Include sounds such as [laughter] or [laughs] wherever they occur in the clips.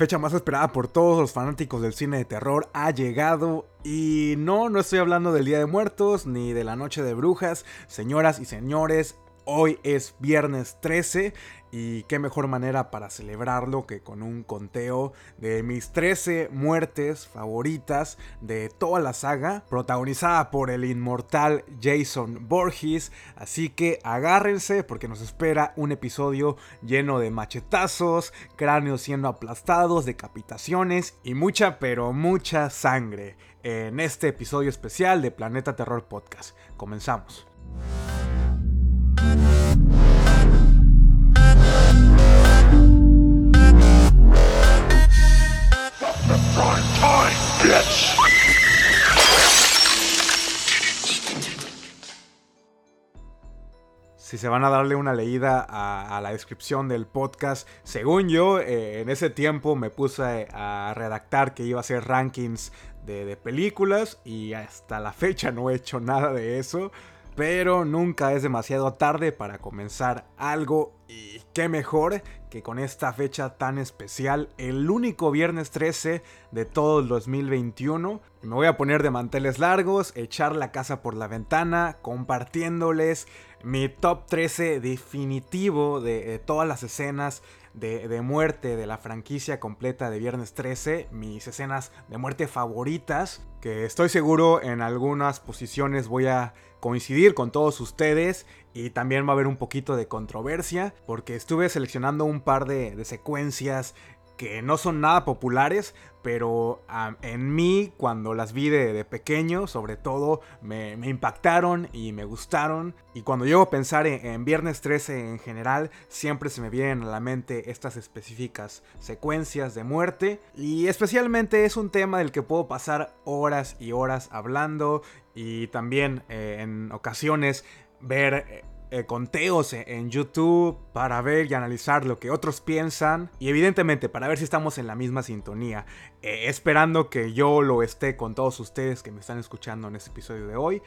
fecha más esperada por todos los fanáticos del cine de terror ha llegado. Y no, no estoy hablando del Día de Muertos ni de la Noche de Brujas, señoras y señores, hoy es viernes 13 y qué mejor manera para celebrarlo que con un conteo de mis 13 muertes favoritas de toda la saga, protagonizada por el inmortal Jason Borges. Así que agárrense porque nos espera un episodio lleno de machetazos, cráneos siendo aplastados, decapitaciones y mucha, pero mucha sangre en este episodio especial de Planeta Terror Podcast. Comenzamos. Si se van a darle una leída a, la descripción del podcast, según yo, eh, en ese tiempo me puse a redactar que iba a hacer rankings de, de películas y hasta la fecha no he hecho nada de eso. Pero nunca es demasiado tarde para comenzar algo y qué mejor que con esta fecha tan especial, el único viernes 13 de todo el 2021. Me voy a poner de manteles largos, echar la casa por la ventana, compartiéndoles mi top 13 definitivo de, todas las escenas de, muerte de la franquicia completa de Viernes 13, mis escenas de muerte favoritas, que estoy seguro en algunas posiciones voy a coincidir con todos ustedes y también va a haber un poquito de controversia porque estuve seleccionando un par de, secuencias que no son nada populares, pero en mí cuando las vi de, pequeño, sobre todo, me, impactaron y me gustaron. Y cuando llego a pensar en, Viernes 13 en general, siempre se me vienen a la mente estas específicas secuencias de muerte. Y especialmente es un tema del que puedo pasar horas y horas hablando y también eh, en ocasiones ver eh, eh, conteos en YouTube para ver y analizar lo que otros piensan y evidentemente para ver si estamos en la misma sintonía, esperando que yo lo esté con todos ustedes que me están escuchando en este episodio de hoy.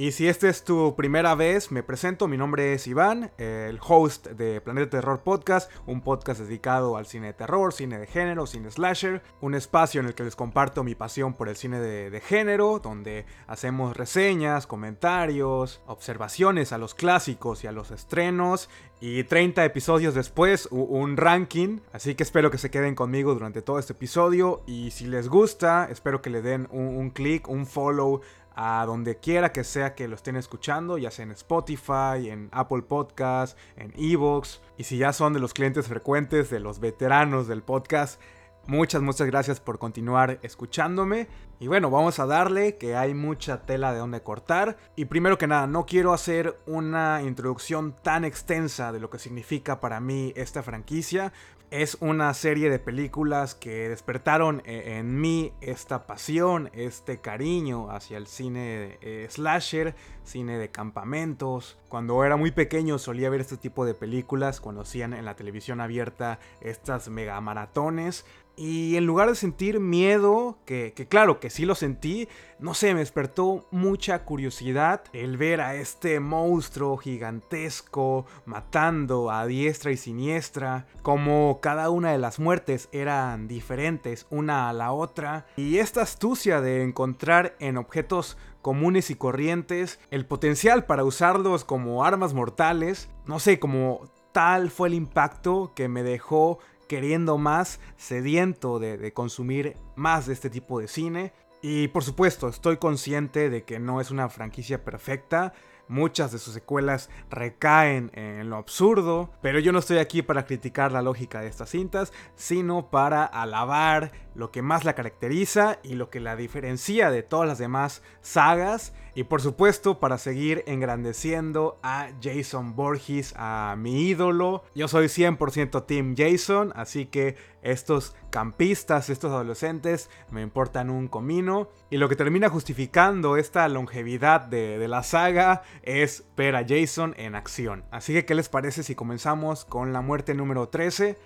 Y si esta es tu primera vez, me presento, mi nombre es Iván, el host de Planeta Terror Podcast, un podcast dedicado al cine de terror, cine de género, cine slasher, un espacio en el que les comparto mi pasión por el cine de, género, donde hacemos reseñas, comentarios, observaciones a los clásicos y a los estrenos, y 30 episodios después, un ranking, así que espero que se queden conmigo durante todo este episodio, y si les gusta, espero que le den un, un clic, un follow, a donde quiera que sea que lo estén escuchando, ya sea en Spotify, en Apple Podcast, en Evox. Y si ya son de los clientes frecuentes, de los veteranos del podcast, muchas, muchas gracias por continuar escuchándome. Y bueno, vamos a darle que hay mucha tela de donde cortar. Y primero que nada, no quiero hacer una introducción tan extensa de lo que significa para mí esta franquicia, es una serie de películas que despertaron e-, en mí esta pasión, este cariño hacia el cine eh, slasher, cine de campamentos. Cuando era muy pequeño solía ver este tipo de películas, cuando hacían en la televisión abierta estas mega maratones. Y en lugar de sentir miedo, que, claro que sí lo sentí, no sé, me despertó mucha curiosidad el ver a este monstruo gigantesco matando a diestra y siniestra, como cada una de las muertes eran diferentes una a la otra, y esta astucia de encontrar en objetos comunes y corrientes el potencial para usarlos como armas mortales, no sé, como tal fue el impacto que me dejó queriendo más, sediento de, consumir más de este tipo de cine. Y por supuesto, estoy consciente de que no es una franquicia perfecta, muchas de sus secuelas recaen en lo absurdo, pero yo no estoy aquí para criticar la lógica de estas cintas, sino para alabar lo que más la caracteriza y lo que la diferencia de todas las demás sagas y por supuesto, para seguir engrandeciendo a Jason Borges, a mi ídolo. Yo soy 100% Team Jason, así que estos campistas, estos adolescentes, me importan un comino. Y lo que termina justificando esta longevidad de, de la saga es ver a Jason en acción. Así que, ¿qué les parece si comenzamos con la muerte número 13?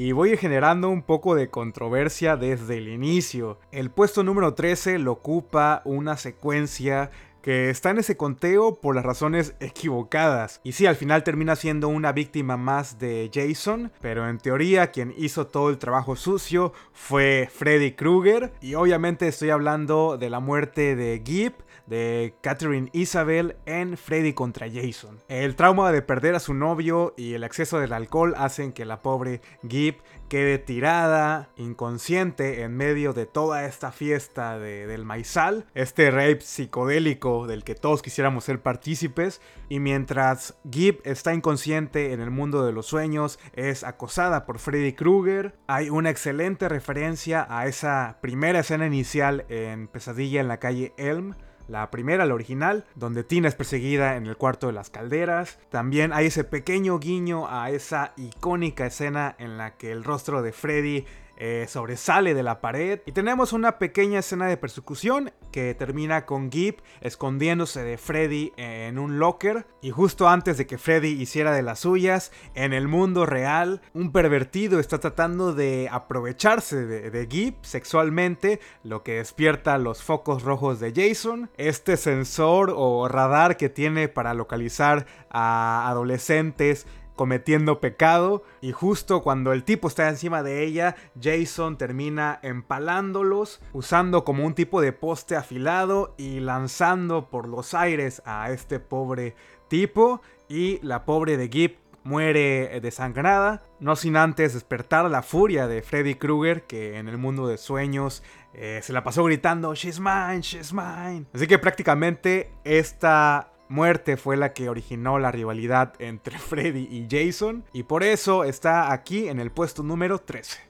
Y voy generando un poco de controversia desde el inicio. El puesto número 13 lo ocupa una secuencia que está en ese conteo por las razones equivocadas. Y sí, al final termina siendo una víctima más de Jason, pero en teoría quien hizo todo el trabajo sucio fue Freddy Krueger. Y obviamente estoy hablando de la muerte de Gip, de Catherine Isabel en Freddy contra Jason. El trauma de perder a su novio y el exceso del alcohol hacen que la pobre Gip quede tirada, inconsciente en medio de toda esta fiesta del maizal, este rape psicodélico del que todos quisiéramos ser partícipes, y mientras Gib está inconsciente en el mundo de los sueños, es acosada por Freddy Krueger, hay una excelente referencia a esa primera escena inicial en Pesadilla en la calle Elm, la primera, la original, donde Tina es perseguida en el cuarto de las calderas. También hay ese pequeño guiño a esa icónica escena en la que el rostro de Freddy eh, sobresale de la pared. Y tenemos una pequeña escena de persecución que termina con Gip escondiéndose de Freddy en un locker. Y justo antes de que Freddy hiciera de las suyas, en el mundo real, un pervertido está tratando de aprovecharse de, de Gip sexualmente, lo que despierta los focos rojos de Jason. Este sensor o radar que tiene para localizar a adolescentes cometiendo pecado y justo cuando el tipo está encima de ella, Jason termina empalándolos, usando como un tipo de poste afilado y lanzando por los aires a este pobre tipo y la pobre de Gip muere desangrada, no sin antes despertar la furia de Freddy Krueger que en el mundo de sueños eh, se la pasó gritando She's mine, she's mine. Así que prácticamente esta muerte fue la que originó la rivalidad entre [laughs] Freddy y Jason y por eso está aquí en el puesto número 13.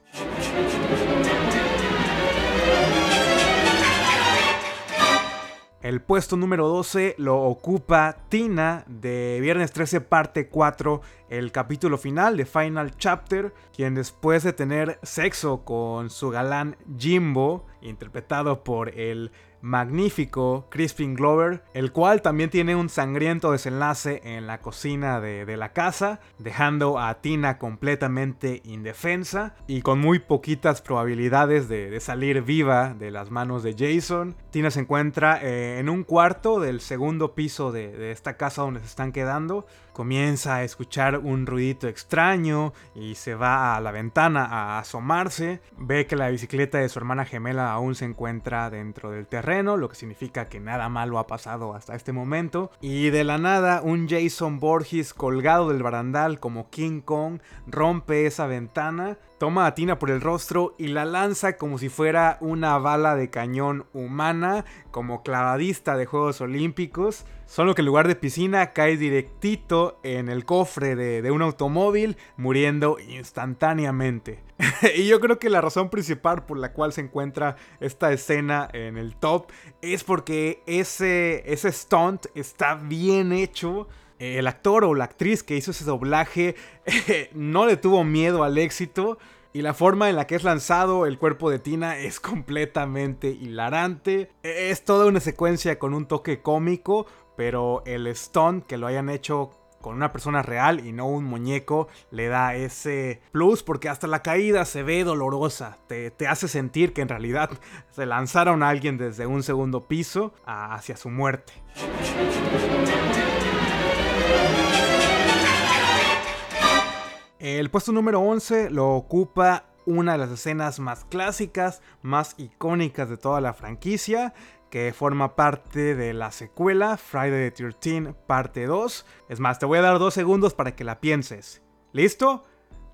El puesto número 12 lo ocupa Tina de Viernes 13 parte 4, el capítulo final de Final Chapter, quien después de tener sexo con su galán Jimbo, interpretado por el magnífico Crispin Glover, el cual también tiene un sangriento desenlace en la cocina de, la casa, dejando a Tina completamente indefensa y con muy poquitas probabilidades de, salir viva de las manos de Jason. Tina se encuentra eh, en un cuarto del segundo piso de, de esta casa donde se están quedando, comienza a escuchar un ruidito extraño y se va a la ventana a asomarse, ve que la bicicleta de su hermana gemela aún se encuentra dentro del terreno, lo que significa que nada malo ha pasado hasta este momento, y de la nada un Jason Borges colgado del barandal como King Kong rompe esa ventana Toma a Tina por el rostro y la lanza como si fuera una bala de cañón humana, como clavadista de Juegos Olímpicos. Solo que en lugar de piscina cae directito en el cofre de, un automóvil, muriendo instantáneamente. [laughs] y yo creo que la razón principal por la cual se encuentra esta escena en el top es porque ese, ese stunt está bien hecho el actor o la actriz que hizo ese doblaje [laughs] no le tuvo miedo al éxito. Y la forma en la que es lanzado el cuerpo de Tina es [laughs] completamente hilarante. Es toda una secuencia con un toque cómico, pero el stunt que lo hayan hecho con una persona real y no un muñeco le da ese plus porque hasta la caída se ve dolorosa. Te, te hace sentir que en realidad [laughs] se lanzaron a alguien desde un segundo piso hacia su muerte. El puesto número 11 lo ocupa una de las escenas más clásicas, más icónicas de toda la franquicia, que forma parte de la secuela Friday the 13 parte 2. Es más, te voy a dar dos segundos para que la pienses. ¿Listo?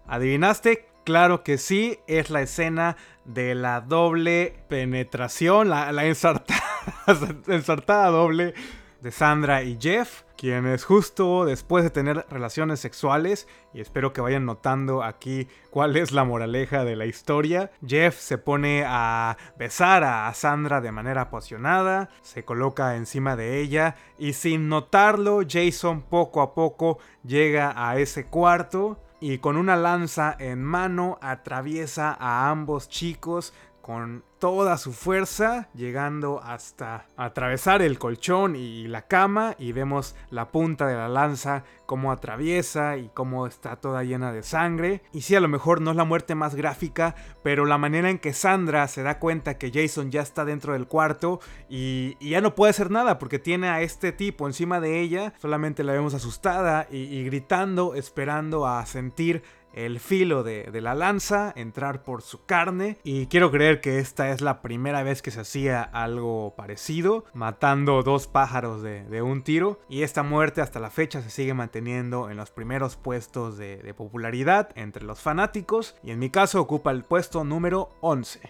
¿Adivinaste? Claro que sí, es la escena de la doble penetración, la, la [laughs] ensartada doble de Sandra y Jeff quienes justo después de tener relaciones sexuales, y espero que vayan notando aquí cuál es la moraleja de la historia, Jeff se pone a besar a Sandra de manera apasionada, se coloca encima de ella y sin notarlo Jason poco a poco llega a ese cuarto y con una lanza en mano atraviesa a ambos chicos con toda su fuerza, llegando hasta atravesar el colchón y la cama y vemos la punta de la lanza cómo atraviesa y cómo está toda llena de sangre. Y sí, a lo mejor no es la muerte más gráfica, pero la manera en que Sandra se da cuenta que Jason ya está dentro del cuarto y, ya no puede hacer nada porque tiene a este tipo encima de ella, solamente la vemos asustada y gritando, esperando a sentir el filo de, la lanza, entrar por su carne. Y quiero creer que esta es la primera vez que se hacía algo parecido, matando dos pájaros de, un tiro. Y esta muerte hasta la fecha se sigue manteniendo en los primeros puestos de, de popularidad entre los fanáticos. Y en mi caso ocupa el puesto número 11.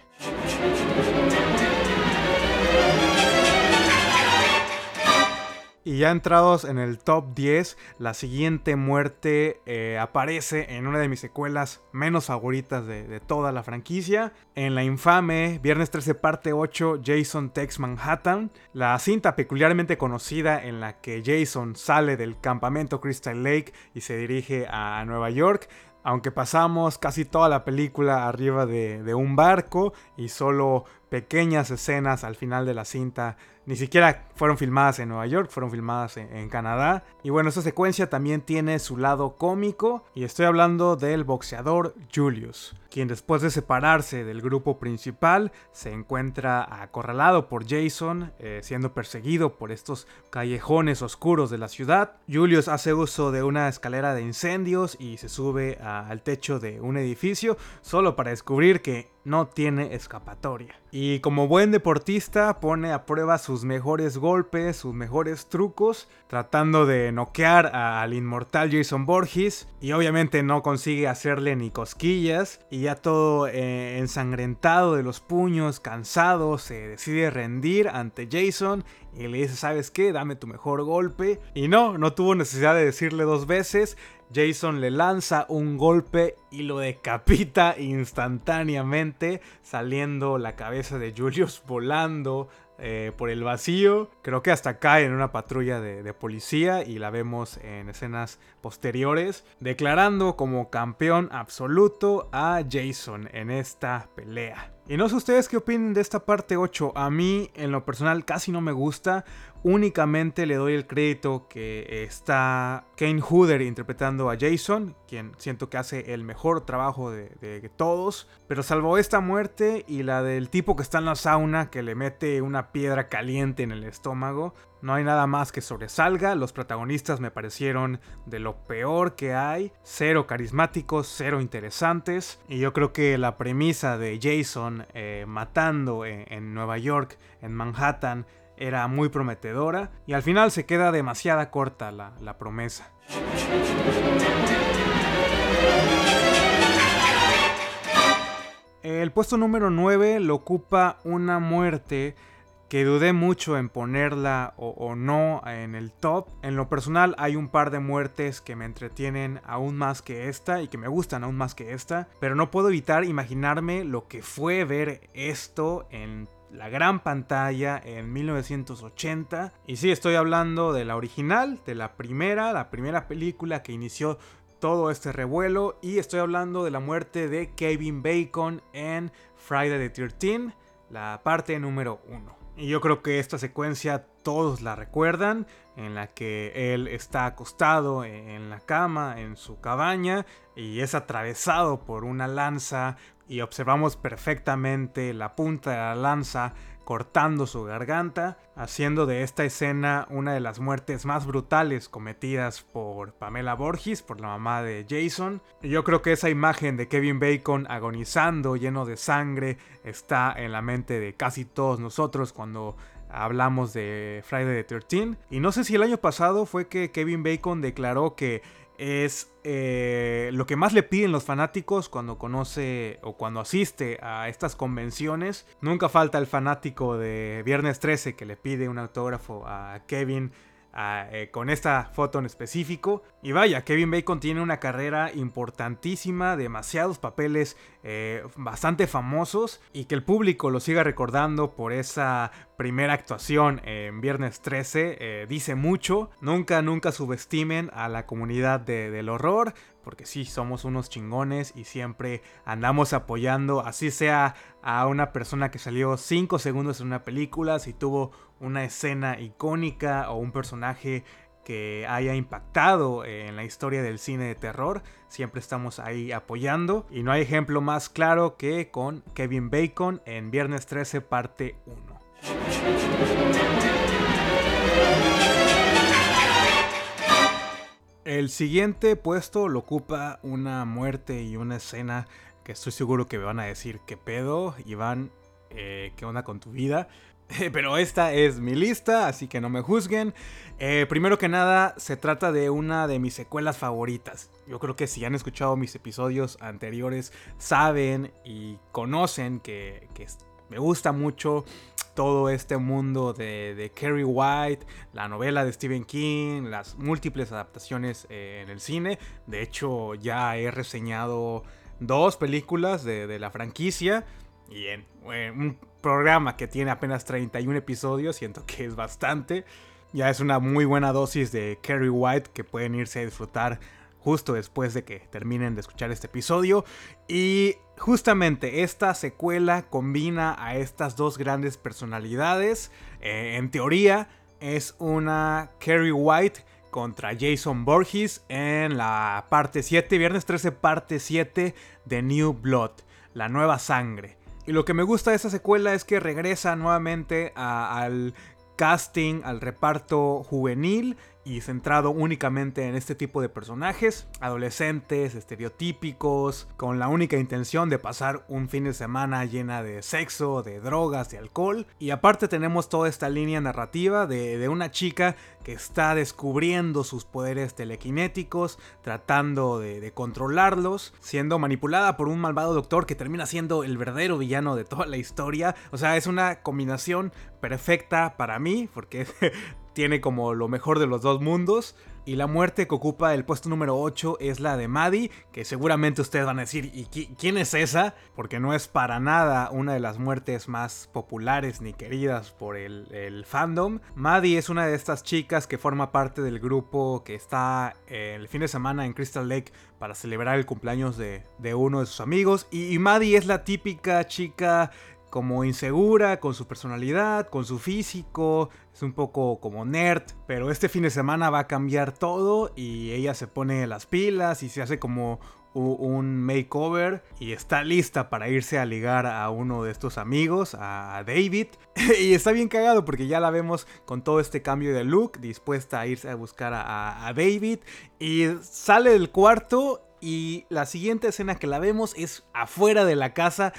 Y ya entrados en el top 10, la siguiente muerte eh, aparece en una de mis secuelas menos favoritas de, toda la franquicia. En la infame Viernes 13 parte 8 Jason Takes Manhattan, la cinta peculiarmente conocida en la que Jason sale del campamento Crystal Lake y se dirige a Nueva York aunque pasamos casi toda la película arriba de, de, un barco y solo pequeñas escenas al final de la cinta ni siquiera fueron filmadas en Nueva York, fueron filmadas en, Canadá. Y bueno, esta secuencia también tiene su lado cómico y estoy hablando del boxeador Julius, quien después de separarse del grupo principal se encuentra acorralado por Jason, eh, siendo perseguido por estos callejones oscuros de la ciudad. Julius hace uso de una escalera de incendios y se sube al techo de un edificio solo para descubrir que no tiene escapatoria. Y como buen deportista pone a prueba sus mejores golpes, sus mejores trucos, tratando de noquear al inmortal Jason Borges. Y obviamente no consigue hacerle ni cosquillas. Y ya todo eh, ensangrentado de los puños, cansado, se decide rendir ante Jason y le dice, ¿sabes qué? Dame tu mejor golpe. Y no, no tuvo necesidad de decirle dos veces. Jason le lanza un golpe y lo decapita instantáneamente, saliendo la cabeza de Julius volando eh, por el vacío. Creo que hasta cae en una patrulla de, policía y la vemos en escenas posteriores, declarando como campeón absoluto a Jason en esta pelea. Y no sé ustedes qué opinen de esta parte 8. A mí, en lo personal, casi no me gusta únicamente le doy el crédito que está Kane Hooder interpretando a Jason, quien siento que hace el mejor trabajo de, todos. Pero salvo esta muerte y la del tipo que está en la sauna que le mete una piedra caliente en el estómago, no hay nada más que sobresalga. Los protagonistas me parecieron de lo peor que hay. Cero carismáticos, cero interesantes. Y yo creo que la premisa de Jason eh, matando en Nueva York, en Manhattan, era muy prometedora y al final se queda demasiada corta la, promesa. El puesto número 9 lo ocupa una muerte que dudé mucho en ponerla o, o, no en el top. En lo personal hay un par de muertes que me entretienen aún más que esta y que me gustan aún más que esta, pero no puedo evitar imaginarme lo que fue ver esto en la gran pantalla en 1980. Y sí, estoy hablando de la original, de la primera, la primera película que inició todo este revuelo. Y estoy hablando de la muerte de Kevin Bacon en Friday the 13, la parte número 1. Y yo creo que esta secuencia todos la recuerdan, en la que él está acostado en la cama, en su cabaña, y es atravesado por una lanza y observamos perfectamente la punta de la lanza cortando su garganta, haciendo de esta escena una de las muertes más brutales cometidas por Pamela Borges, por la mamá de Jason. Y yo creo que esa imagen de Kevin Bacon agonizando, lleno de sangre, está en la mente de casi todos nosotros cuando hablamos de Friday the 13. Y no sé si el año pasado fue que Kevin Bacon declaró que es eh, lo que más le piden los fanáticos cuando conoce o cuando asiste a estas convenciones. Nunca falta el fanático de Viernes 13 que le pide un autógrafo a Kevin eh, con esta foto en específico. Y vaya, Kevin Bacon tiene una carrera importantísima, demasiados papeles eh, bastante famosos y que el público lo siga recordando por esa primera actuación en Viernes 13 eh, dice mucho. Nunca, nunca subestimen a la comunidad del horror porque sí, somos unos chingones y siempre andamos apoyando, así sea a una persona que salió 5 segundos en una película, si tuvo una escena icónica o un personaje que haya impactado en la historia del cine de terror, siempre estamos ahí apoyando. Y no hay ejemplo más claro que con Kevin Bacon en Viernes 13 parte 1. El siguiente puesto lo ocupa una muerte y una escena que estoy seguro que me van a decir qué pedo, Iván, eh, qué onda con tu vida. [laughs] Pero esta es mi lista, así que no me juzguen. Eh, primero que nada, se trata de una de mis secuelas favoritas. Yo creo que si han escuchado mis episodios anteriores, saben y conocen que, me gusta mucho todo este mundo de, de Kerry White, la novela de Stephen King, las múltiples adaptaciones eh, en el cine. De hecho, ya he reseñado dos películas de, la franquicia. Y en, un programa que tiene apenas 31 episodios, siento que es bastante. Ya es una muy buena dosis de Kerry White que pueden irse a disfrutar justo después de que terminen de escuchar este episodio. Y justamente esta secuela combina a estas dos grandes personalidades. Eh, en teoría es una Kerry White contra Jason Borges en la parte 7, viernes 13 parte 7 de New Blood, la nueva sangre. Y lo que me gusta de esta secuela es que regresa nuevamente al casting, al reparto juvenil y centrado únicamente en este tipo de personajes, adolescentes, estereotípicos, con la única intención de pasar un fin de semana llena de sexo, de drogas, de alcohol. Y aparte tenemos toda esta línea narrativa de, una chica que está descubriendo sus poderes telequinéticos, tratando de, de, controlarlos, siendo manipulada por un malvado doctor que termina siendo el verdadero villano de toda la historia. O sea, es una combinación perfecta para mí, porque [laughs] tiene como lo mejor de los dos mundos. Y la muerte que ocupa el puesto número 8 es la de Maddie, que seguramente ustedes van a decir, ¿y quién es esa? Porque no es para nada una de las muertes más populares ni queridas por el, fandom. Maddie es una de estas chicas que forma parte del grupo que está el fin de semana en Crystal Lake para celebrar el cumpleaños de, uno de sus amigos. Y, y Maddie es la típica chica como insegura con su personalidad, con su físico, es un poco como nerd, pero este fin de semana va a cambiar todo y ella se pone las pilas y se hace como un makeover y está lista para irse a ligar a uno de estos amigos, a David. [laughs] y está bien cagado porque ya la vemos con todo este cambio de look, dispuesta a irse a buscar a, a David. Y sale del cuarto y la siguiente escena que la vemos es afuera de la casa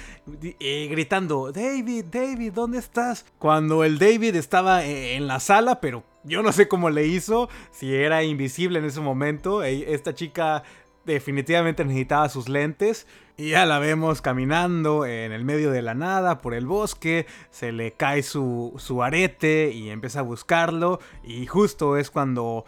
eh, gritando, David, David, ¿dónde estás? Cuando el David estaba eh, en la sala, pero yo no sé cómo le hizo, si era invisible en ese momento. E, esta chica definitivamente necesitaba sus lentes. Y ya la vemos caminando en el medio de la nada por el bosque. Se le cae su, su arete y empieza a buscarlo. Y justo es cuando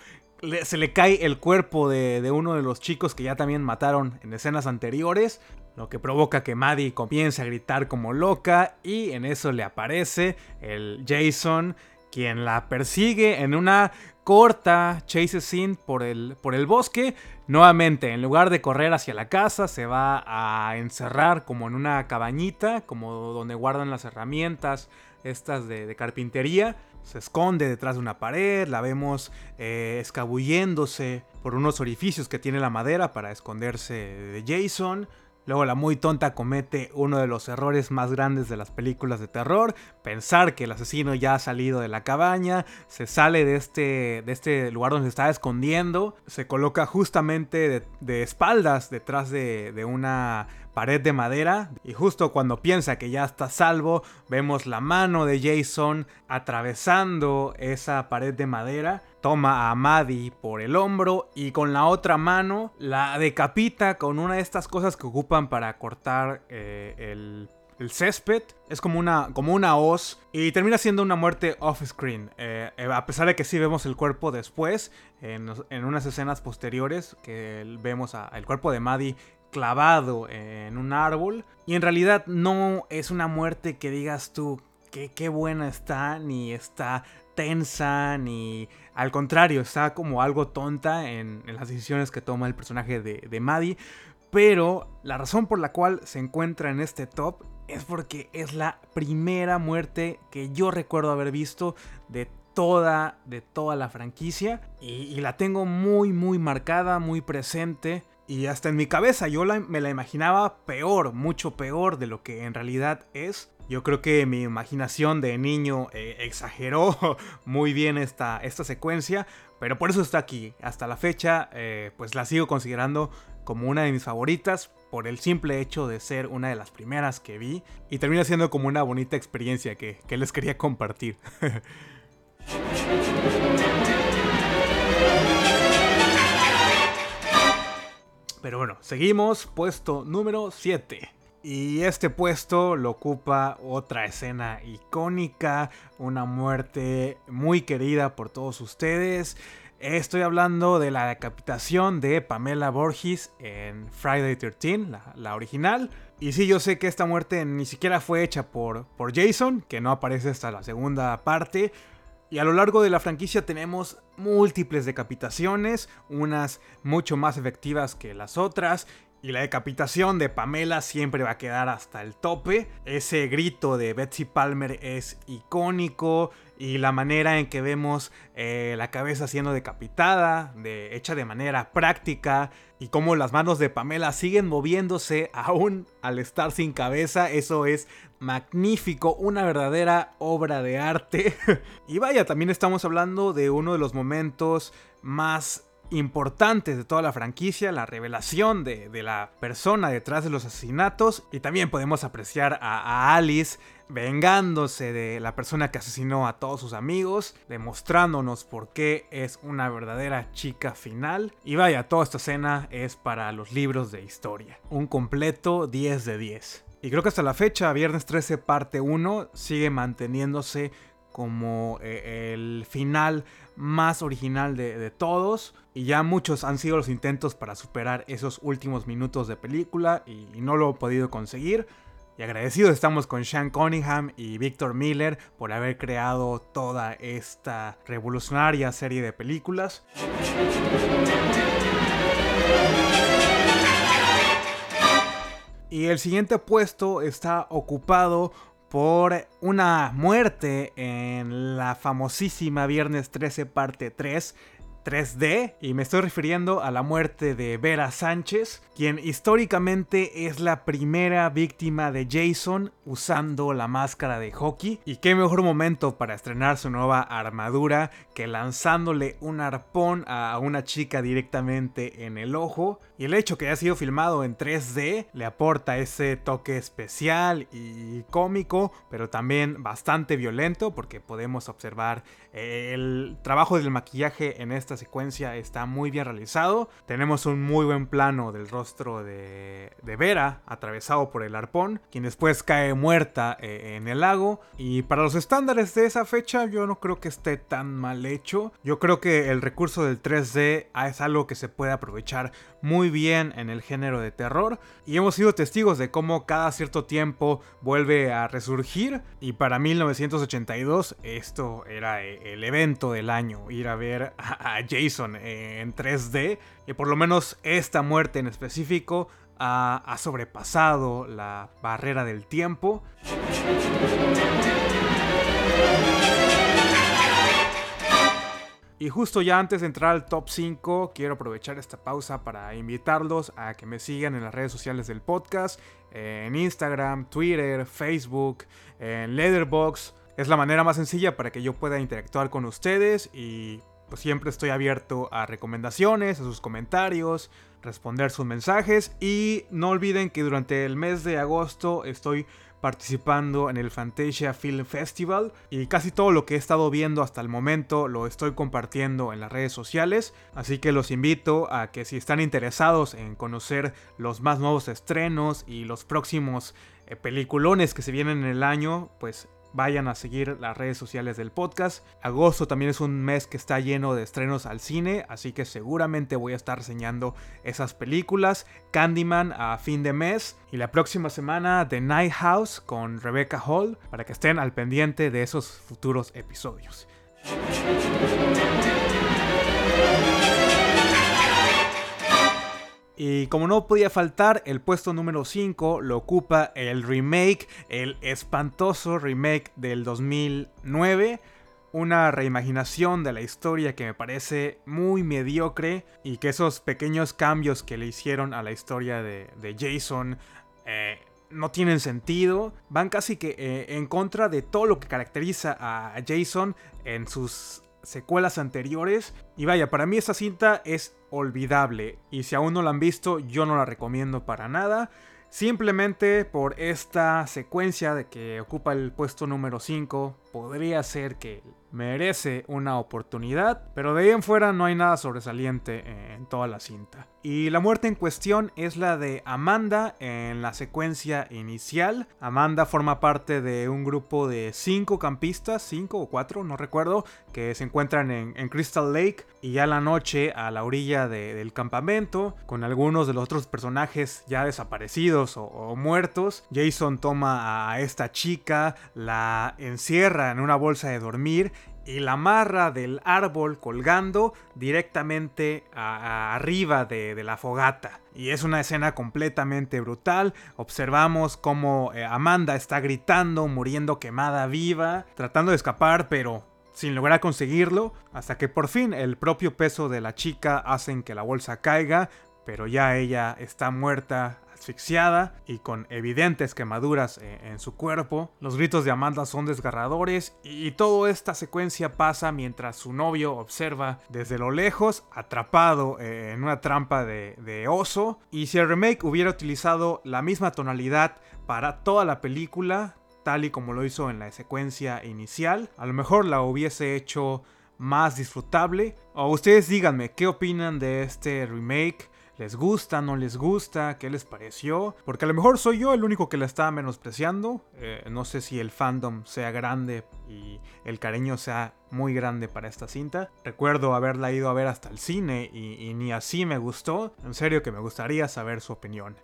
se le cae el cuerpo de, uno de los chicos que ya también mataron en escenas anteriores, lo que provoca que Maddie comience a gritar como loca y en eso le aparece el Jason, quien la persigue en una corta chase scene por el, por el bosque. Nuevamente, en lugar de correr hacia la casa, se va a encerrar como en una cabañita, como donde guardan las herramientas estas de carpintería se esconde detrás de una pared, la vemos eh, escabulléndose por unos orificios que tiene la madera para esconderse de Jason. Luego la muy tonta comete uno de los errores más grandes de las películas de terror, pensar que el asesino ya ha salido de la cabaña, se sale de este, de este lugar donde se está escondiendo, se coloca justamente de, espaldas detrás de, de una pared de madera y justo cuando piensa que ya está salvo, vemos la mano de Jason atravesando esa pared de madera, toma a Maddie por el hombro y con la otra mano la decapita con una de estas cosas que ocupan para cortar eh, el césped. Es como una, como una hoz y termina siendo una muerte off-screen. Eh, eh, a pesar de que sí vemos el cuerpo después, en, unas escenas posteriores, que vemos el cuerpo de Maddie clavado en un árbol. Y en realidad no es una muerte que digas tú, que qué buena está, ni está tensa, ni al contrario, está como algo tonta en, las decisiones que toma el personaje de, Maddie. Pero la razón por la cual se encuentra en este top es porque es la primera muerte que yo recuerdo haber visto de toda, de toda la franquicia. Y, la tengo muy, muy marcada, muy presente. Y hasta en mi cabeza yo me la imaginaba peor, mucho peor de lo que en realidad es. Yo creo que mi imaginación de niño eh, exageró [laughs] muy bien esta, esta secuencia, pero por eso está aquí. Hasta la fecha, eh, pues la sigo considerando como una de mis favoritas por el simple hecho de ser una de las primeras que vi y termina siendo como una bonita experiencia que, les quería compartir. [laughs] Pero bueno, seguimos, puesto número 7. Y este puesto lo ocupa otra escena icónica, una muerte muy querida por todos ustedes. Estoy hablando de la decapitación de Pamela Borges en Friday 13, la, original. Y sí, yo sé que esta muerte ni siquiera fue hecha por, por Jason, que no aparece hasta la segunda parte. Y a lo largo de la franquicia tenemos múltiples decapitaciones, unas mucho más efectivas que las otras, y la decapitación de Pamela siempre va a quedar hasta el tope. Ese grito de Betsy Palmer es icónico y la manera en que vemos eh, la cabeza siendo decapitada, de, hecha de manera práctica, y cómo las manos de Pamela siguen moviéndose aún al estar sin cabeza, eso es magnífico, una verdadera obra de arte. [laughs] y vaya, también estamos hablando de uno de los momentos más importantes de toda la franquicia, la revelación de, la persona detrás de los asesinatos y también podemos apreciar a, Alice vengándose de la persona que asesinó a todos sus amigos, demostrándonos por qué es una verdadera chica final. Y vaya, toda esta escena es para los libros de historia. Un completo 10 de 10. Y creo que hasta la fecha, Viernes 13 parte 1, sigue manteniéndose como eh, el final más original de, todos. Y ya muchos han sido los intentos para superar esos últimos minutos de película y, no lo he podido conseguir. Y agradecidos estamos con Sean Cunningham y Victor Miller por haber creado toda esta revolucionaria serie de películas. Y el siguiente puesto está ocupado por una muerte en la famosísima Viernes 13 parte 3 3D y me estoy refiriendo a la muerte de Vera Sánchez, quien históricamente es la primera víctima de Jason usando la máscara de hockey. Y qué mejor momento para estrenar su nueva armadura que lanzándole un arpón a una chica directamente en el ojo. Y el hecho que haya sido filmado en 3D le aporta ese toque especial y cómico, pero también bastante violento porque podemos observar el trabajo del maquillaje en esta secuencia está muy bien realizado. Tenemos un muy buen plano del rostro de, Vera atravesado por el arpón, quien después cae muerta eh, en el lago. Y para los estándares de esa fecha yo no creo que esté tan mal hecho. Yo creo que el recurso del 3D es algo que se puede aprovechar muy bien en el género de terror. Y hemos sido testigos de cómo cada cierto tiempo vuelve a resurgir. Y para 1982 esto era... Eh, el evento del año, ir a ver a, Jason en 3D. Y por lo menos esta muerte en específico ha, ha sobrepasado la barrera del tiempo. Y justo ya antes de entrar al top 5, quiero aprovechar esta pausa para invitarlos a que me sigan en las redes sociales del podcast, en Instagram, Twitter, Facebook, en Letterboxd. Es la manera más sencilla para que yo pueda interactuar con ustedes y pues siempre estoy abierto a recomendaciones, a sus comentarios, responder sus mensajes. Y no olviden que durante el mes de agosto estoy participando en el Fantasia Film Festival y casi todo lo que he estado viendo hasta el momento lo estoy compartiendo en las redes sociales, así que los invito a que si están interesados en conocer los más nuevos estrenos y los próximos eh, peliculones que se vienen en el año, pues vayan a seguir las redes sociales del podcast. Agosto también es un mes que está lleno de estrenos al cine, así que seguramente voy a estar reseñando esas películas. Candyman a fin de mes y la próxima semana The Night House con Rebecca Hall para que estén al pendiente de esos futuros episodios. Y como no podía faltar, el puesto número 5 lo ocupa el remake, el espantoso remake del 2009. Una reimaginación de la historia que me parece muy mediocre y que esos pequeños cambios que le hicieron a la historia de, Jason eh, no tienen sentido. Van casi que eh, en contra de todo lo que caracteriza a Jason en sus secuelas anteriores. Y vaya, para mí esta cinta es olvidable. Y si aún no la han visto, yo no la recomiendo para nada. Simplemente por esta secuencia de que ocupa el puesto número 5, podría ser que merece una oportunidad, pero de ahí en fuera no hay nada sobresaliente en toda la cinta. Y la muerte en cuestión es la de Amanda en la secuencia inicial. Amanda forma parte de un grupo de cinco campistas, cinco o cuatro, no recuerdo, que se encuentran en, Crystal Lake y ya la noche a la orilla del campamento, con algunos de los otros personajes ya desaparecidos o muertos. Jason toma a esta chica, la encierra en una bolsa de dormir y la amarra del árbol colgando directamente arriba de, la fogata. Y es una escena completamente brutal. Observamos cómo eh, Amanda está gritando, muriendo quemada viva, tratando de escapar, pero sin lograr conseguirlo, hasta que por fin el propio peso de la chica hacen que la bolsa caiga, pero ya ella está muerta asfixiada y con evidentes quemaduras eh, en su cuerpo. Los gritos de Amanda son desgarradores y toda esta secuencia pasa mientras su novio observa desde lo lejos, atrapado eh, en una trampa de, de oso. Y si el remake hubiera utilizado la misma tonalidad para toda la película, tal y como lo hizo en la secuencia inicial, a lo mejor la hubiese hecho más disfrutable. O ustedes díganme qué opinan de este remake. ¿Les gusta? ¿No les gusta? ¿Qué les pareció? Porque a lo mejor soy yo el único que la está menospreciando. Eh, no sé si el fandom sea grande y el cariño sea muy grande para esta cinta. Recuerdo haberla ido a ver hasta el cine y, ni así me gustó. En serio que me gustaría saber su opinión.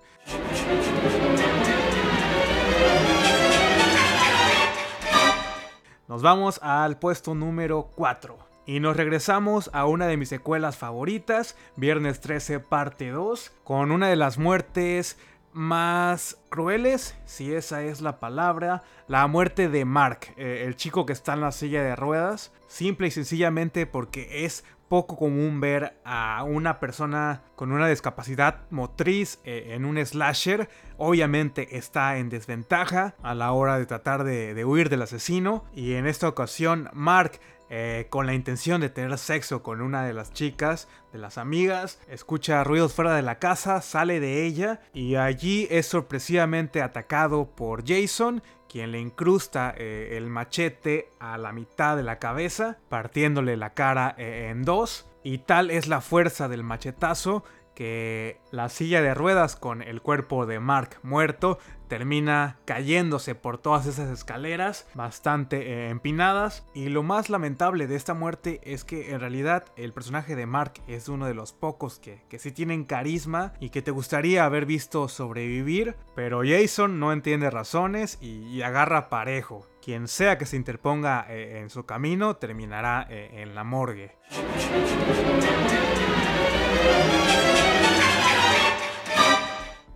Nos vamos al puesto número 4. Y nos regresamos a una de mis secuelas favoritas, Viernes 13 parte 2, con una de las muertes más crueles, si esa es la palabra, la muerte de Mark, eh, el chico que está en la silla de ruedas, simple y sencillamente porque es poco común ver a una persona con una discapacidad motriz eh, en un slasher. Obviamente está en desventaja a la hora de tratar de huir del asesino. Y en esta ocasión Mark eh, con la intención de tener sexo con una de las chicas, de las amigas, escucha ruidos fuera de la casa, sale de ella y allí es sorpresivamente atacado por Jason, quien le incrusta eh, el machete a la mitad de la cabeza, partiéndole la cara eh, en dos. Y tal es la fuerza del machetazo que la silla de ruedas con el cuerpo de Mark muerto termina cayéndose por todas esas escaleras bastante eh, empinadas y lo más lamentable de esta muerte es que en realidad el personaje de Mark es uno de los pocos que, que sí tienen carisma y que te gustaría haber visto sobrevivir pero Jason no entiende razones y, agarra parejo quien sea que se interponga eh, en su camino terminará eh, en la morgue.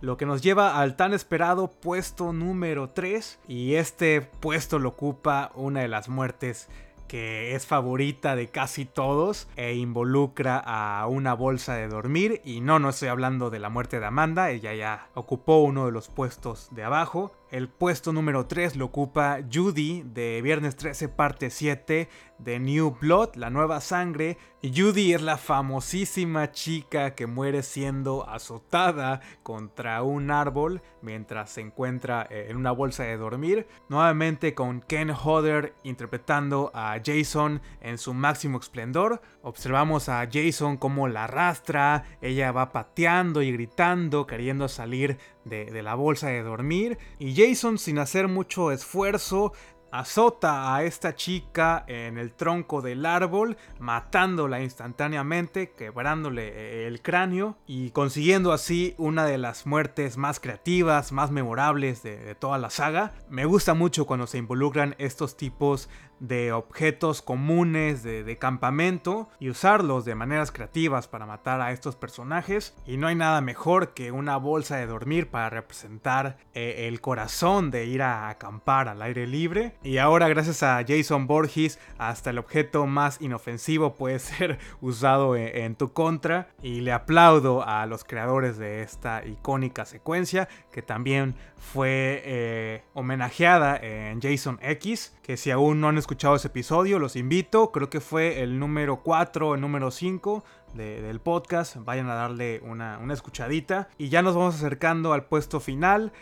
Lo que nos lleva al tan esperado puesto número 3 y este puesto lo ocupa una de las muertes que es favorita de casi todos e involucra a una bolsa de dormir y no, no estoy hablando de la muerte de Amanda, ella ya ocupó uno de los puestos de abajo. El puesto número 3 lo ocupa Judy de Viernes 13 parte 7 de New Blood, la nueva sangre. Judy es la famosísima chica que muere siendo azotada contra un árbol mientras se encuentra eh, en una bolsa de dormir. Nuevamente con Ken Hodder interpretando a Jason en su máximo esplendor. Observamos a Jason como la arrastra, ella va pateando y gritando, queriendo salir de, de la bolsa de dormir. Y Jason sin hacer mucho esfuerzo azota a esta chica en el tronco del árbol, matándola instantáneamente, quebrándole eh, el cráneo y consiguiendo así una de las muertes más creativas, más memorables de, toda la saga. Me gusta mucho cuando se involucran estos tipos de objetos comunes de, campamento y usarlos de maneras creativas para matar a estos personajes. Y no hay nada mejor que una bolsa de dormir para representar eh, el corazón de ir a acampar al aire libre. Y ahora gracias a Jason Borges hasta el objeto más inofensivo puede [laughs] ser usado en, tu contra. Y le aplaudo a los creadores de esta icónica secuencia que también fue eh, homenajeada en Jason X. Que si aún no han escuchado ese episodio, los invito. Creo que fue el número 4, el número 5 del podcast. Vayan a darle una, una escuchadita. Y ya nos vamos acercando al puesto final.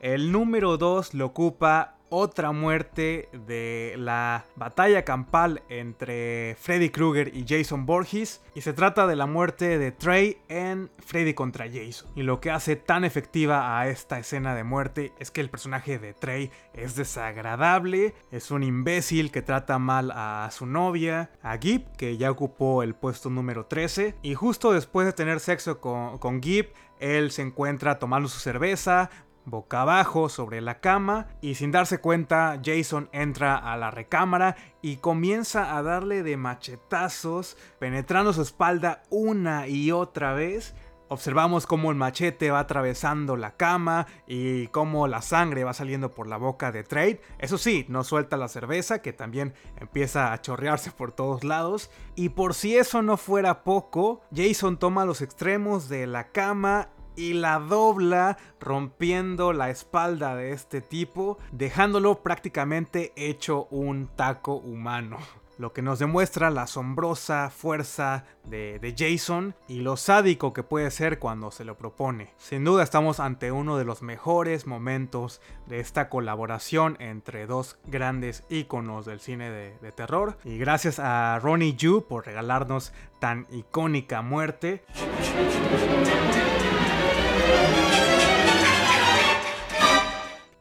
El número 2 lo ocupa otra muerte de la batalla campal entre Freddy Krueger y Jason Borges. Y se trata de la muerte de Trey en Freddy contra Jason. Y lo que hace tan efectiva a esta escena de muerte es que el personaje de Trey es desagradable, es un imbécil que trata mal a su novia, a Gib, que ya ocupó el puesto número 13. Y justo después de tener sexo con, con Gib, él se encuentra tomando su cerveza, boca abajo sobre la cama y sin darse cuenta Jason entra a la recámara y comienza a darle de machetazos penetrando su espalda una y otra vez. Observamos cómo el machete va atravesando la cama y cómo la sangre va saliendo por la boca de Trade. Eso sí, no suelta la cerveza que también empieza a chorrearse por todos lados. Y por si eso no fuera poco, Jason toma los extremos de la cama y la dobla rompiendo la espalda de este tipo, dejándolo prácticamente hecho un taco humano. [laughs] Lo que nos demuestra la asombrosa fuerza de, de, Jason y lo sádico que puede ser cuando se lo propone. Sin duda estamos ante uno de los mejores momentos de esta colaboración entre dos grandes íconos del cine de, de terror. Y gracias a Ronnie Yu por regalarnos tan icónica muerte.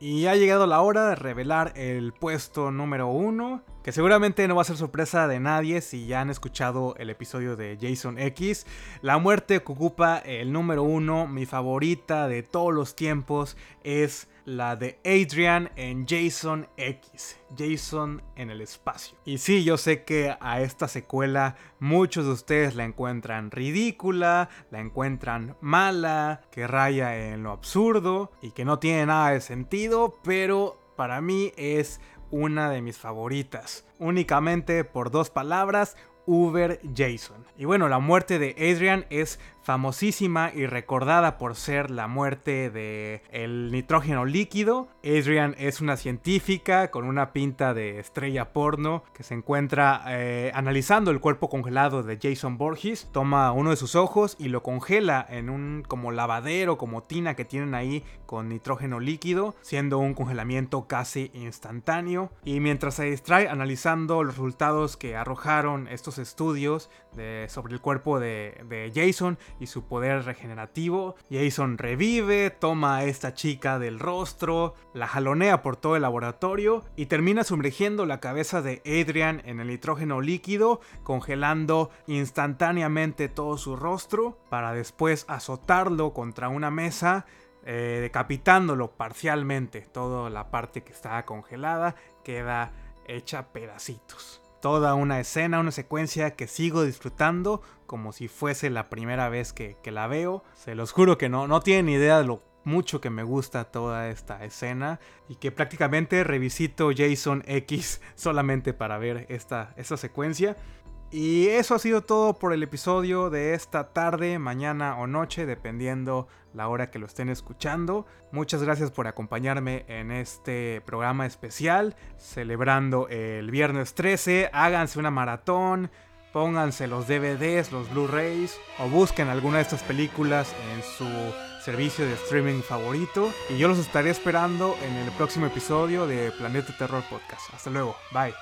Y ha llegado la hora de revelar el puesto número uno, que seguramente no va a ser sorpresa de nadie si ya han escuchado el episodio de Jason X. La muerte que ocupa el número uno, mi favorita de todos los tiempos, es la de Adrian en Jason X, Jason en el espacio. Y sí, yo sé que a esta secuela muchos de ustedes la encuentran ridícula, la encuentran mala, que raya en lo absurdo y que no tiene nada de sentido, pero para mí es una de mis favoritas. Únicamente por dos palabras, Uber Jason. Y bueno, la muerte de Adrian es famosísima y recordada por ser la muerte de el nitrógeno líquido. Adrian es una científica con una pinta de estrella porno que se encuentra eh, analizando el cuerpo congelado de Jason Borges. Toma uno de sus ojos y lo congela en un como lavadero, como tina que tienen ahí con nitrógeno líquido, siendo un congelamiento casi instantáneo. Y mientras se distrae analizando los resultados que arrojaron estos estudios sobre el cuerpo de, de Jason, y su poder regenerativo. Jason revive, toma a esta chica del rostro, la jalonea por todo el laboratorio y termina sumergiendo la cabeza de Adrian en el nitrógeno líquido, congelando instantáneamente todo su rostro para después azotarlo contra una mesa. Eh, decapitándolo parcialmente, toda la parte que estaba congelada queda hecha pedacitos toda una escena, una secuencia que sigo disfrutando como si fuese la primera vez que, la veo. Se los juro que no, no tienen idea de lo mucho que me gusta toda esta escena y que prácticamente revisito Jason X [laughs] solamente para ver esta, esta secuencia. Y eso ha sido todo por el episodio de esta tarde, mañana o noche, dependiendo la hora que lo estén escuchando. Muchas gracias por acompañarme en este programa especial, celebrando el viernes 13. Háganse una maratón, pónganse los DVDs, los Blu-rays o busquen alguna de estas películas en su servicio de streaming favorito. Y yo los estaré esperando en el próximo episodio de Planeta Terror Podcast. Hasta luego, bye.